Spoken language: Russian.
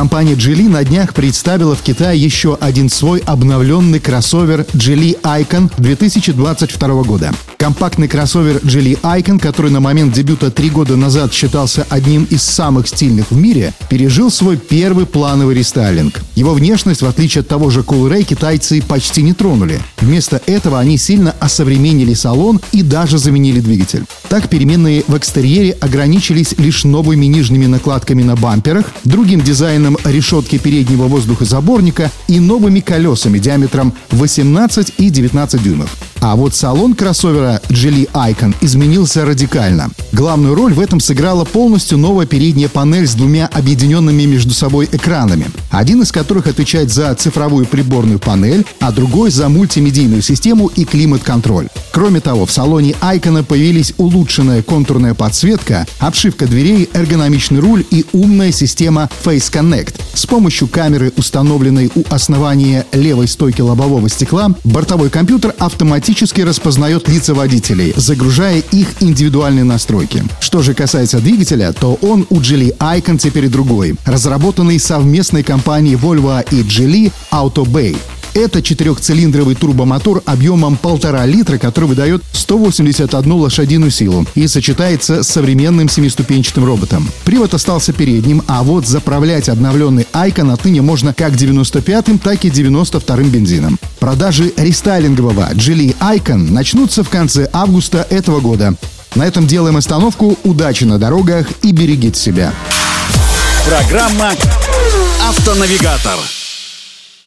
Компания Geely на днях представила в Китае еще один свой обновленный кроссовер Geely Icon 2022 года. Компактный кроссовер Geely Icon, который на момент дебюта три года назад считался одним из самых стильных в мире, пережил свой первый плановый рестайлинг. Его внешность, в отличие от того же Coolray, китайцы почти не тронули. Вместо этого они сильно осовременили салон и даже заменили двигатель. Так переменные в экстерьере ограничились лишь новыми нижними накладками на бамперах, другим дизайном решетки переднего воздухозаборника и новыми колесами диаметром 18 и 19 дюймов. А вот салон кроссовера Geely Icon изменился радикально. Главную роль в этом сыграла полностью новая передняя панель с двумя объединенными между собой экранами, один из которых отвечает за цифровую приборную панель, а другой за мультимедийную систему и климат-контроль. Кроме того, в салоне Icon появились улучшенная контурная подсветка, обшивка дверей, эргономичный руль и умная система Face Connect. С помощью камеры, установленной у основания левой стойки лобового стекла, бортовой компьютер автоматически автоматически распознает лица водителей, загружая их индивидуальные настройки. Что же касается двигателя, то он у Geely Icon теперь другой, разработанный совместной компанией Volvo и Geely Auto Bay. Это четырехцилиндровый турбомотор объемом полтора литра, который выдает 181 лошадиную силу и сочетается с современным семиступенчатым роботом. Привод остался передним, а вот заправлять обновленный Айкон отныне можно как 95-м, так и 92-м бензином. Продажи рестайлингового Geely Icon начнутся в конце августа этого года. На этом делаем остановку. Удачи на дорогах и берегите себя. Программа «Автонавигатор».